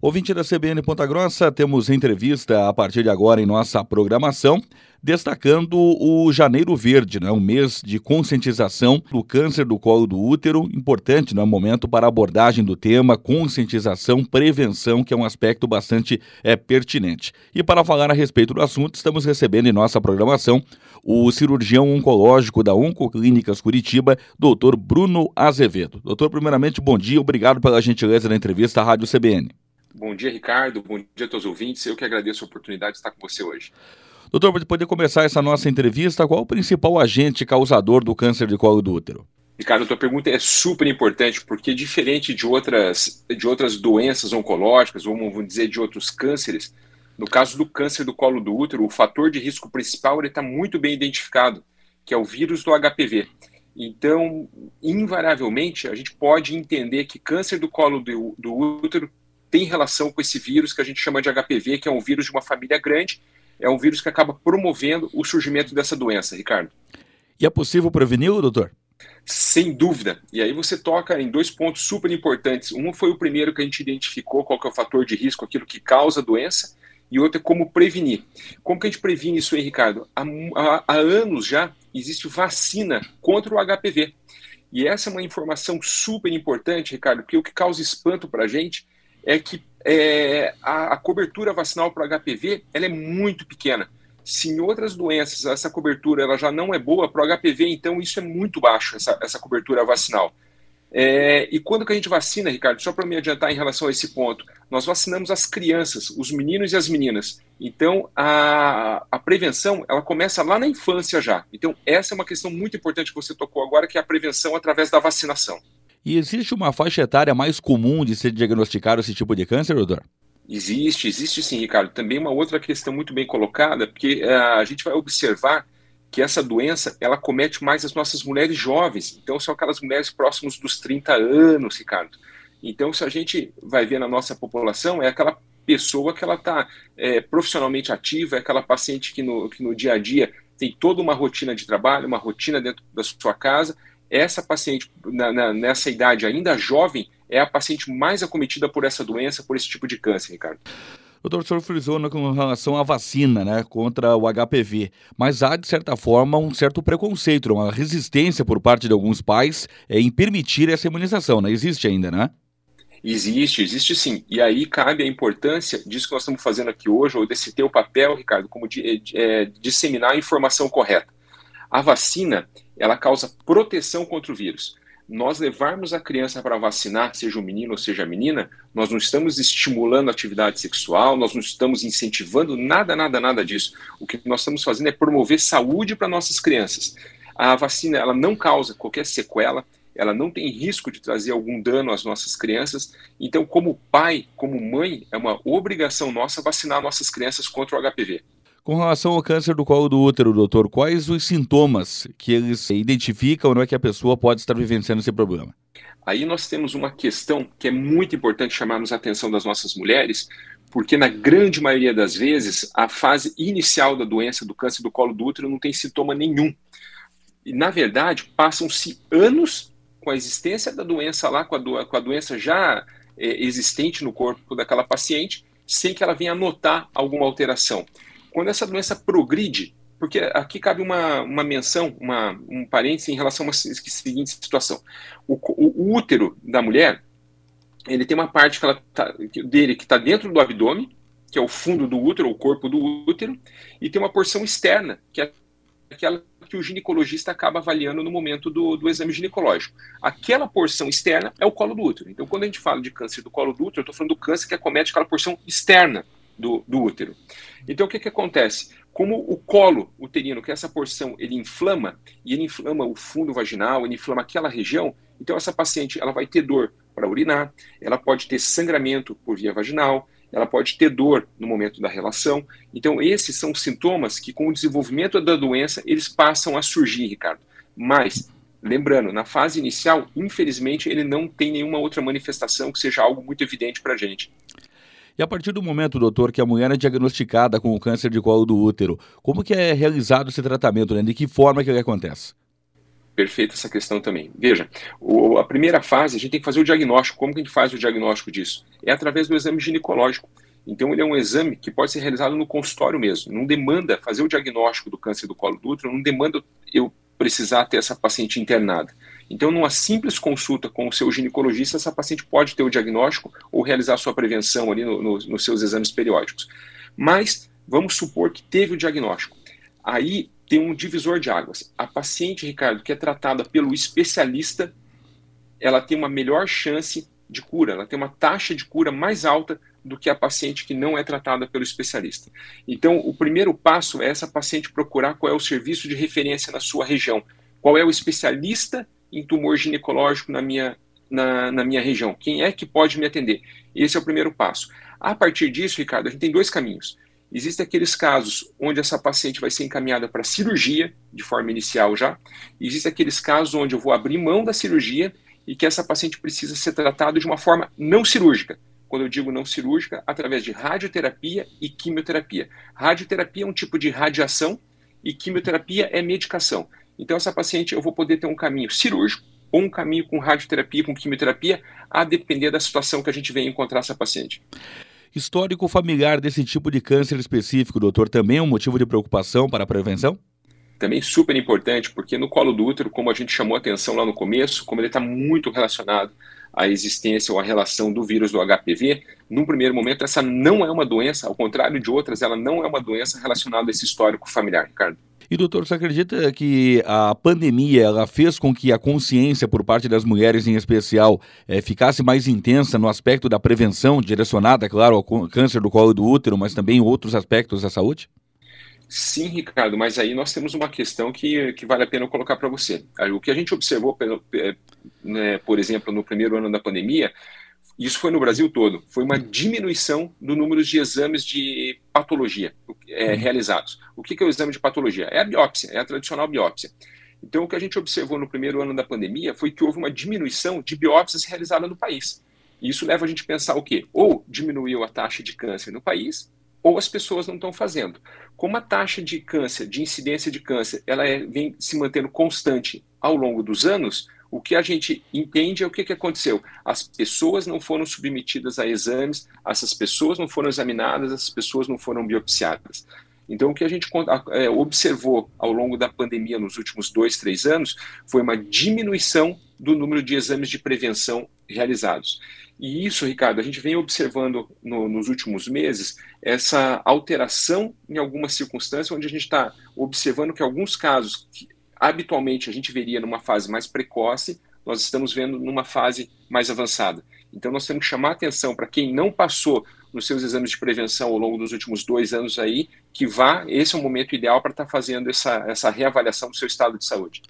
Ouvinte da CBN Ponta Grossa, temos entrevista a partir de agora em nossa programação, destacando o Janeiro Verde, né, um mês de conscientização do câncer do colo do útero, importante no né, momento para abordagem do tema, conscientização, prevenção, que é um aspecto bastante é, pertinente. E para falar a respeito do assunto, estamos recebendo em nossa programação o cirurgião oncológico da Oncoclínicas Curitiba, doutor Bruno Azevedo. Doutor, primeiramente, bom dia, obrigado pela gentileza da entrevista à Rádio CBN. Bom dia, Ricardo. Bom dia a todos os ouvintes. Eu que agradeço a oportunidade de estar com você hoje. Doutor, para poder começar essa nossa entrevista, qual o principal agente causador do câncer de colo do útero? Ricardo, a tua pergunta é super importante, porque diferente de outras, de outras doenças oncológicas, ou vamos dizer de outros cânceres, no caso do câncer do colo do útero, o fator de risco principal está muito bem identificado, que é o vírus do HPV. Então, invariavelmente, a gente pode entender que câncer do colo do, do útero tem relação com esse vírus que a gente chama de HPV, que é um vírus de uma família grande, é um vírus que acaba promovendo o surgimento dessa doença, Ricardo. E é possível preveni-lo, doutor? Sem dúvida. E aí você toca em dois pontos super importantes. Um foi o primeiro que a gente identificou, qual que é o fator de risco, aquilo que causa a doença, e outro é como prevenir. Como que a gente previne isso aí, Ricardo? Há, há, há anos já existe vacina contra o HPV. E essa é uma informação super importante, Ricardo, porque o que causa espanto para a gente é que é, a, a, cobertura vacinal para o HPV ela é muito pequena. Se em outras doenças essa cobertura ela já não é boa, para o HPV, então isso é muito baixo, essa, essa cobertura vacinal. É, e quando que a gente vacina, Ricardo? Só para me adiantar em relação a esse ponto, nós vacinamos as crianças, os meninos e as meninas. Então, a, a prevenção, ela começa lá na infância já. Então, essa é uma questão muito importante que você tocou agora, que é a prevenção através da vacinação. E existe uma faixa etária mais comum de ser diagnosticado esse tipo de câncer, doutor? Existe, existe sim, Ricardo. Também uma outra questão muito bem colocada, porque uh, a gente vai observar que essa doença ela comete mais as nossas mulheres jovens. Então, são aquelas mulheres próximas dos 30 anos, Ricardo. Então, se a gente vai ver na nossa população, é aquela pessoa que ela está é, profissionalmente ativa, é aquela paciente que no, que no dia a dia tem toda uma rotina de trabalho, uma rotina dentro da sua casa, essa paciente, na, na, nessa idade ainda jovem, é a paciente mais acometida por essa doença, por esse tipo de câncer, Ricardo. Doutor, o senhor frisou com relação à vacina né, contra o HPV, mas há, de certa forma, um certo preconceito, uma resistência por parte de alguns pais é, em permitir essa imunização, né? Existe ainda, né? Existe, existe sim. E aí cabe a importância disso que nós estamos fazendo aqui hoje, ou desse teu papel, Ricardo, como de, de, é, disseminar a informação correta. A vacina, ela causa proteção contra o vírus. Nós levarmos a criança para vacinar, seja o menino ou seja a menina, nós não estamos estimulando a atividade sexual, nós não estamos incentivando nada, nada, nada disso. O que nós estamos fazendo é promover saúde para nossas crianças. A vacina, ela não causa qualquer sequela, ela não tem risco de trazer algum dano às nossas crianças. Então, como pai, como mãe, é uma obrigação nossa vacinar nossas crianças contra o HPV. Com relação ao câncer do colo do útero, doutor, quais os sintomas que eles identificam não é que a pessoa pode estar vivenciando esse problema? Aí nós temos uma questão que é muito importante chamarmos a atenção das nossas mulheres, porque na grande maioria das vezes a fase inicial da doença do câncer do colo do útero não tem sintoma nenhum. E na verdade passam-se anos com a existência da doença lá, com a, do, com a doença já é, existente no corpo daquela paciente, sem que ela venha notar alguma alteração. Quando essa doença progride, porque aqui cabe uma, uma menção, uma, um parênteses em relação a uma seguinte situação. O, o, o útero da mulher, ele tem uma parte que ela tá, dele que está dentro do abdômen, que é o fundo do útero, o corpo do útero, e tem uma porção externa, que é aquela que o ginecologista acaba avaliando no momento do, do exame ginecológico. Aquela porção externa é o colo do útero. Então, quando a gente fala de câncer do colo do útero, eu estou falando do câncer que acomete aquela porção externa do, do útero. Então, o que, que acontece? Como o colo uterino, que é essa porção, ele inflama, e ele inflama o fundo vaginal, ele inflama aquela região, então essa paciente ela vai ter dor para urinar, ela pode ter sangramento por via vaginal, ela pode ter dor no momento da relação. Então, esses são sintomas que, com o desenvolvimento da doença, eles passam a surgir, Ricardo. Mas, lembrando, na fase inicial, infelizmente, ele não tem nenhuma outra manifestação que seja algo muito evidente para a gente. E a partir do momento, doutor, que a mulher é diagnosticada com o câncer de colo do útero, como que é realizado esse tratamento, né? De que forma que ele acontece? Perfeita essa questão também. Veja, o, a primeira fase, a gente tem que fazer o diagnóstico. Como que a gente faz o diagnóstico disso? É através do exame ginecológico. Então, ele é um exame que pode ser realizado no consultório mesmo. Não demanda fazer o diagnóstico do câncer do colo do útero, não demanda eu precisar ter essa paciente internada. Então, numa simples consulta com o seu ginecologista, essa paciente pode ter o diagnóstico ou realizar sua prevenção ali no, no, nos seus exames periódicos. Mas, vamos supor que teve o diagnóstico. Aí tem um divisor de águas. A paciente, Ricardo, que é tratada pelo especialista, ela tem uma melhor chance de cura, ela tem uma taxa de cura mais alta do que a paciente que não é tratada pelo especialista. Então, o primeiro passo é essa paciente procurar qual é o serviço de referência na sua região, qual é o especialista em tumor ginecológico na minha, na, na minha região, quem é que pode me atender. Esse é o primeiro passo. A partir disso, Ricardo, a gente tem dois caminhos. Existem aqueles casos onde essa paciente vai ser encaminhada para cirurgia, de forma inicial já. Existem aqueles casos onde eu vou abrir mão da cirurgia e que essa paciente precisa ser tratada de uma forma não cirúrgica. Quando eu digo não cirúrgica, através de radioterapia e quimioterapia. Radioterapia é um tipo de radiação e quimioterapia é medicação. Então, essa paciente eu vou poder ter um caminho cirúrgico ou um caminho com radioterapia, com quimioterapia, a depender da situação que a gente venha encontrar essa paciente. Histórico familiar desse tipo de câncer específico, doutor, também é um motivo de preocupação para a prevenção? Também super importante, porque no colo do útero, como a gente chamou a atenção lá no começo, como ele está muito relacionado à existência ou à relação do vírus do HPV, num primeiro momento, essa não é uma doença, ao contrário de outras, ela não é uma doença relacionada a esse histórico familiar, Ricardo. E doutor, você acredita que a pandemia ela fez com que a consciência por parte das mulheres em especial é, ficasse mais intensa no aspecto da prevenção, direcionada, claro, ao câncer do colo do útero, mas também outros aspectos da saúde? Sim, Ricardo, mas aí nós temos uma questão que, que vale a pena colocar para você. O que a gente observou, né, por exemplo, no primeiro ano da pandemia, isso foi no Brasil todo, foi uma diminuição do número de exames de patologia é, uhum. realizados. O que é o exame de patologia? É a biópsia, é a tradicional biópsia. Então, o que a gente observou no primeiro ano da pandemia foi que houve uma diminuição de biópsias realizadas no país. E isso leva a gente a pensar o quê? Ou diminuiu a taxa de câncer no país, ou as pessoas não estão fazendo. Como a taxa de câncer, de incidência de câncer, ela é, vem se mantendo constante ao longo dos anos, o que a gente entende é o que, que aconteceu. As pessoas não foram submetidas a exames, essas pessoas não foram examinadas, essas pessoas não foram biopsiadas. Então, o que a gente é, observou ao longo da pandemia nos últimos dois, três anos foi uma diminuição do número de exames de prevenção realizados. E isso, Ricardo, a gente vem observando no, nos últimos meses essa alteração em algumas circunstâncias, onde a gente está observando que alguns casos que habitualmente a gente veria numa fase mais precoce, nós estamos vendo numa fase mais avançada. Então nós temos que chamar atenção para quem não passou nos seus exames de prevenção ao longo dos últimos dois anos aí, que vá, esse é o momento ideal para estar tá fazendo essa, essa reavaliação do seu estado de saúde.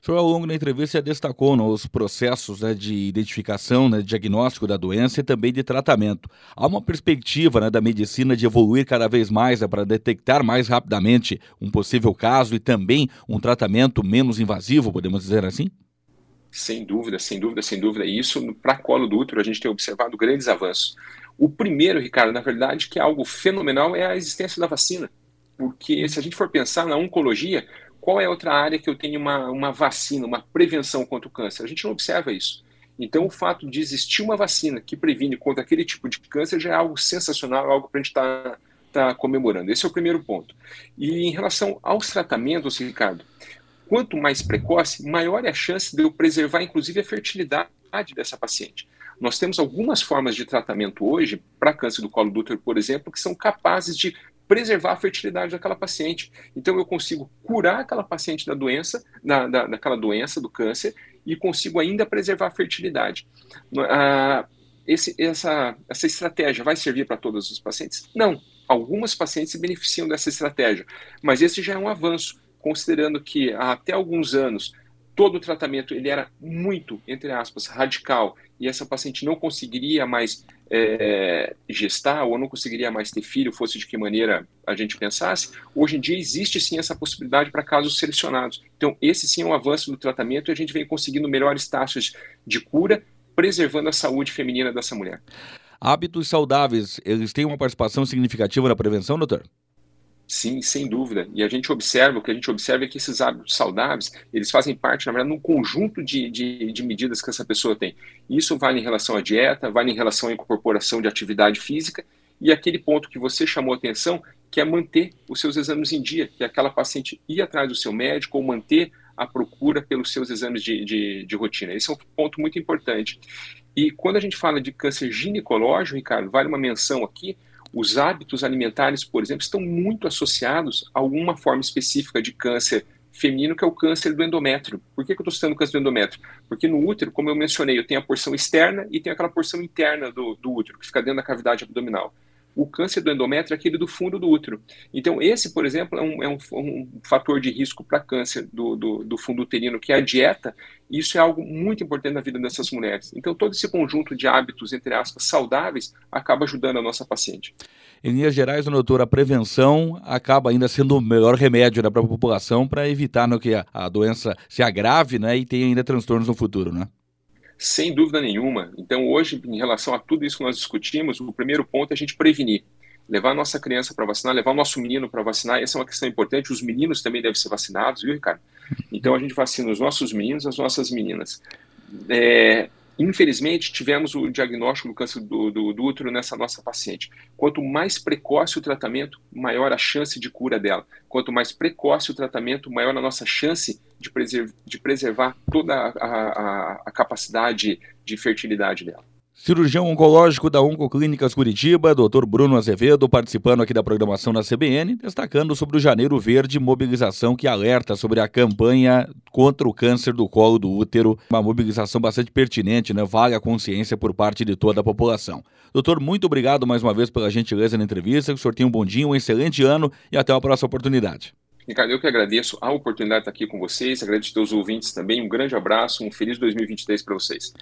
O senhor, ao longo da entrevista, destacou né, os processos né, de identificação, né, diagnóstico da doença e também de tratamento. Há uma perspectiva né, da medicina de evoluir cada vez mais né, para detectar mais rapidamente um possível caso e também um tratamento menos invasivo, podemos dizer assim? Sem dúvida, sem dúvida, sem dúvida. E isso, para colo do útero, a gente tem observado grandes avanços. O primeiro, Ricardo, na verdade, que é algo fenomenal, é a existência da vacina. Porque se a gente for pensar na oncologia, qual é outra área que eu tenho uma, uma vacina, uma prevenção contra o câncer? A gente não observa isso. Então, o fato de existir uma vacina que previne contra aquele tipo de câncer já é algo sensacional, algo para a gente estar tá, tá comemorando. Esse é o primeiro ponto. E em relação aos tratamentos, Ricardo, quanto mais precoce, maior é a chance de eu preservar, inclusive, a fertilidade dessa paciente. Nós temos algumas formas de tratamento hoje para câncer do colo do útero, por exemplo, que são capazes de preservar a fertilidade daquela paciente. Então eu consigo curar aquela paciente da doença, da, da, daquela doença, do câncer, e consigo ainda preservar a fertilidade. Ah, esse, essa, essa estratégia vai servir para todos os pacientes? Não. Algumas pacientes se beneficiam dessa estratégia, mas esse já é um avanço, considerando que há até alguns anos todo o tratamento ele era muito, entre aspas, radical, e essa paciente não conseguiria mais é, gestar ou não conseguiria mais ter filho, fosse de que maneira a gente pensasse, hoje em dia existe sim essa possibilidade para casos selecionados. Então, esse sim é um avanço no tratamento e a gente vem conseguindo melhores taxas de cura, preservando a saúde feminina dessa mulher. Hábitos saudáveis, eles têm uma participação significativa na prevenção, doutor? Sim, sem dúvida. E a gente observa, o que a gente observa é que esses hábitos saudáveis, eles fazem parte, na verdade, de um conjunto de, de, de, medidas que essa pessoa tem. Isso vale em relação à dieta, vale em relação à incorporação de atividade física e aquele ponto que você chamou atenção, que é manter os seus exames em dia, que é aquela paciente ir atrás do seu médico ou manter a procura pelos seus exames de, de, de rotina. Esse é um ponto muito importante. E quando a gente fala de câncer ginecológico, Ricardo, vale uma menção aqui, os hábitos alimentares, por exemplo, estão muito associados a alguma forma específica de câncer feminino, que é o câncer do endométrio. Por que, que eu estou citando câncer do endométrio? Porque no útero, como eu mencionei, eu tenho a porção externa e tenho aquela porção interna do, do útero, que fica dentro da cavidade abdominal o câncer do endométrio é aquele do fundo do útero. Então, esse, por exemplo, é um, é um, um fator de risco para câncer do, do, do, fundo uterino, que é a dieta. Isso é algo muito importante na vida dessas mulheres. Então, todo esse conjunto de hábitos, entre aspas, saudáveis, acaba ajudando a nossa paciente. Em linhas gerais, doutor, a prevenção acaba ainda sendo o melhor remédio né, para a população para evitar né, que a, a doença se agrave né, e tenha ainda transtornos no futuro, né? Sem dúvida nenhuma. Então, hoje, em relação a tudo isso que nós discutimos, o primeiro ponto é a gente prevenir. Levar a nossa criança para vacinar, levar o nosso menino para vacinar, essa é uma questão importante. Os meninos também devem ser vacinados, viu, Ricardo? Então, a gente vacina os nossos meninos, as nossas meninas. É, Infelizmente, tivemos o diagnóstico do câncer do, do, do, útero nessa nossa paciente. Quanto mais precoce o tratamento, maior a chance de cura dela. Quanto mais precoce o tratamento, maior a nossa chance de, preserv de preservar toda a, a, a capacidade de fertilidade dela. Cirurgião oncológico da Oncoclínicas Curitiba, Dr. Bruno Azevedo, participando aqui da programação da CBN, destacando sobre o Janeiro Verde, mobilização que alerta sobre a campanha contra o câncer do colo do útero. Uma mobilização bastante pertinente, né? Vale a consciência por parte de toda a população. Doutor, muito obrigado mais uma vez pela gentileza na entrevista. Que o senhor tenha um bom dia, um excelente ano e até a próxima oportunidade. Ricardo, eu que agradeço a oportunidade de estar aqui com vocês, agradeço aos ouvintes também, um grande abraço, um feliz 2023 para vocês.